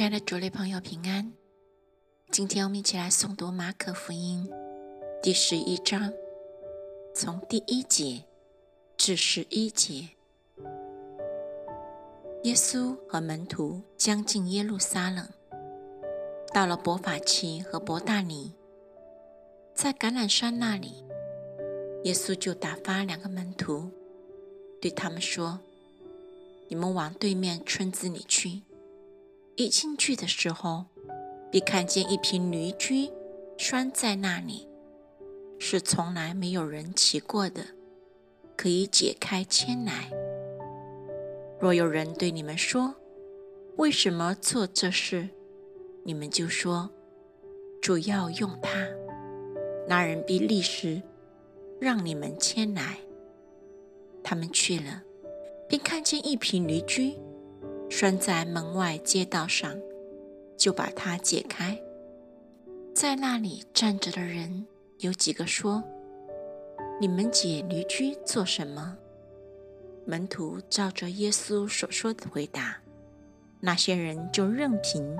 亲爱的主内朋友平安，今天我们一起来诵读马可福音第十一章，从第一节至十一节。耶稣和门徒将近耶路撒冷，到了伯法奇和伯大尼，在橄榄山那里，耶稣就打发两个门徒，对他们说：“你们往对面村子里去。”一进去的时候，便看见一匹驴驹拴在那里，是从来没有人骑过的，可以解开牵来。若有人对你们说：“为什么做这事？”你们就说：“主要用它。”那人必立时让你们牵来。他们去了，便看见一匹驴驹。拴在门外街道上，就把它解开。在那里站着的人有几个说：“你们解驴驹做什么？”门徒照着耶稣所说的回答，那些人就任凭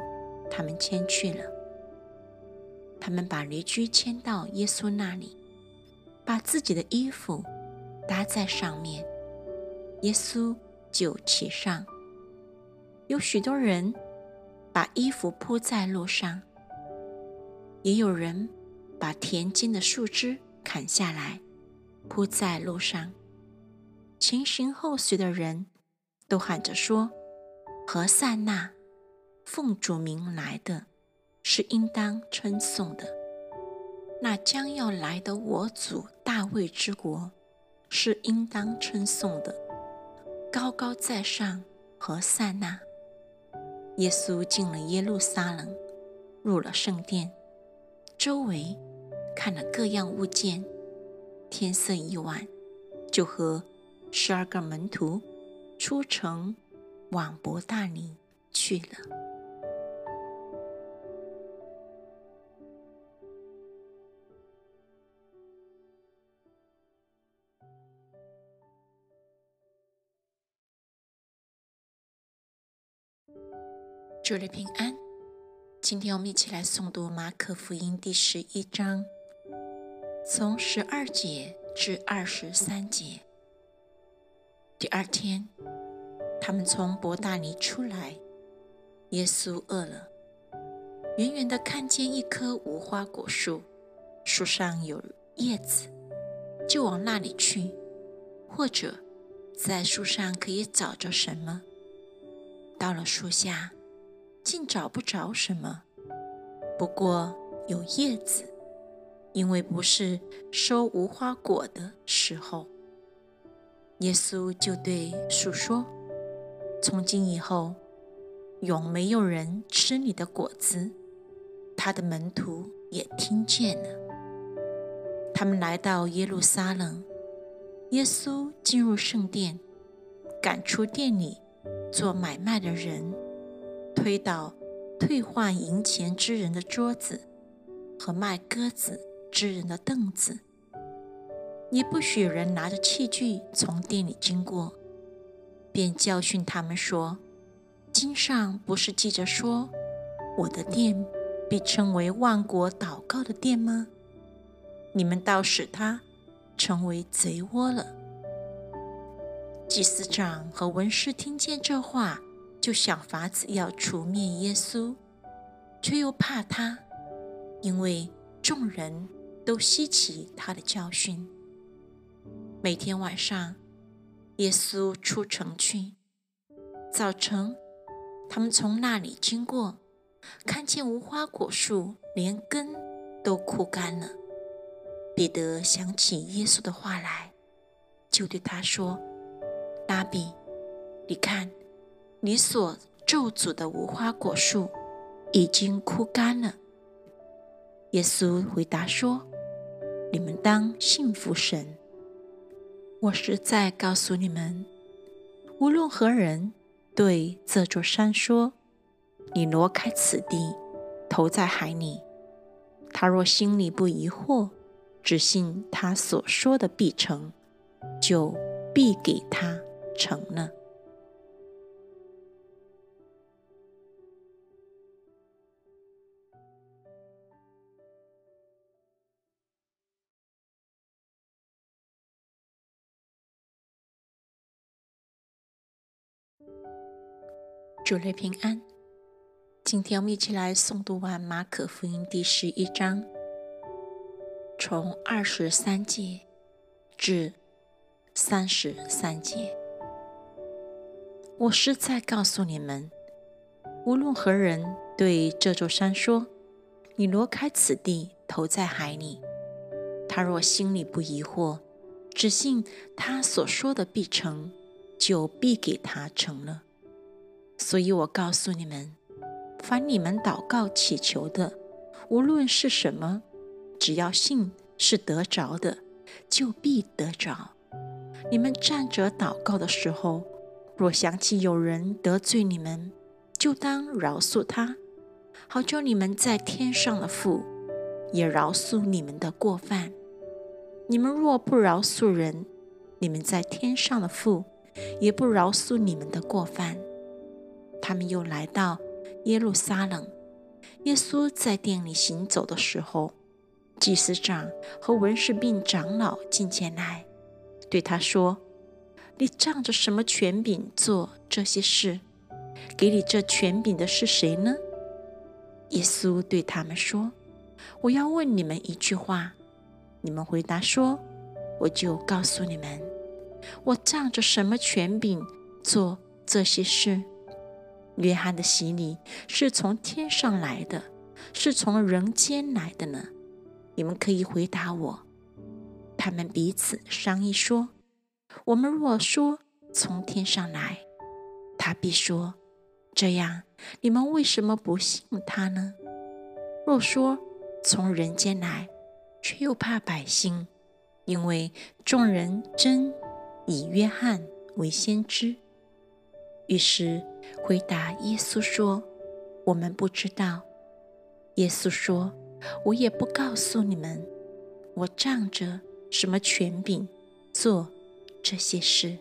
他们牵去了。他们把驴驹牵到耶稣那里，把自己的衣服搭在上面，耶稣就骑上。有许多人把衣服铺在路上，也有人把田间的树枝砍下来铺在路上。前行后随的人都喊着说：“何塞那，奉主名来的，是应当称颂的。那将要来的我主大卫之国，是应当称颂的。高高在上，何塞那。”耶稣进了耶路撒冷，入了圣殿，周围看了各样物件。天色已晚，就和十二个门徒出城往伯大尼去了。主的平安，今天我们一起来诵读马可福音第十一章，从十二节至二十三节。第二天，他们从伯大尼出来，耶稣饿了，远远的看见一棵无花果树，树上有叶子，就往那里去，或者在树上可以找着什么。到了树下。竟找不着什么，不过有叶子，因为不是收无花果的时候。耶稣就对树说：“从今以后，永没有人吃你的果子。”他的门徒也听见了。他们来到耶路撒冷，耶稣进入圣殿，赶出店里做买卖的人。推倒退换银钱之人的桌子和卖鸽子之人的凳子，也不许人拿着器具从店里经过，便教训他们说：“经上不是记着说，我的店被称为万国祷告的店吗？你们倒使他成为贼窝了。”祭司长和文士听见这话。就想法子要除灭耶稣，却又怕他，因为众人都稀奇他的教训。每天晚上，耶稣出城去，早晨，他们从那里经过，看见无花果树连根都枯干了。彼得想起耶稣的话来，就对他说：“拉比，你看。”你所咒诅的无花果树已经枯干了。耶稣回答说：“你们当信服神。我实在告诉你们，无论何人对这座山说：‘你挪开此地，投在海里’，他若心里不疑惑，只信他所说的必成，就必给他成了。”主内平安。今天我们一起来诵读完马可福音第十一章，从二十三节至三十三节。我是在告诉你们，无论何人对这座山说：“你挪开此地，投在海里。”他若心里不疑惑，只信他所说的必成，就必给他成了。所以我告诉你们，凡你们祷告祈求的，无论是什么，只要信是得着的，就必得着。你们站着祷告的时候，若想起有人得罪你们，就当饶恕他，好叫你们在天上的父也饶恕你们的过犯。你们若不饶恕人，你们在天上的父也不饶恕你们的过犯。他们又来到耶路撒冷。耶稣在店里行走的时候，祭司长和文士并长老进前来，对他说：“你仗着什么权柄做这些事？给你这权柄的是谁呢？”耶稣对他们说：“我要问你们一句话，你们回答说，我就告诉你们，我仗着什么权柄做这些事。”约翰的洗礼是从天上来的，是从人间来的呢？你们可以回答我。他们彼此商议说：“我们若说从天上来，他必说：这样，你们为什么不信他呢？若说从人间来，却又怕百姓，因为众人真以约翰为先知。”于是回答耶稣说：“我们不知道。”耶稣说：“我也不告诉你们，我仗着什么权柄做这些事。”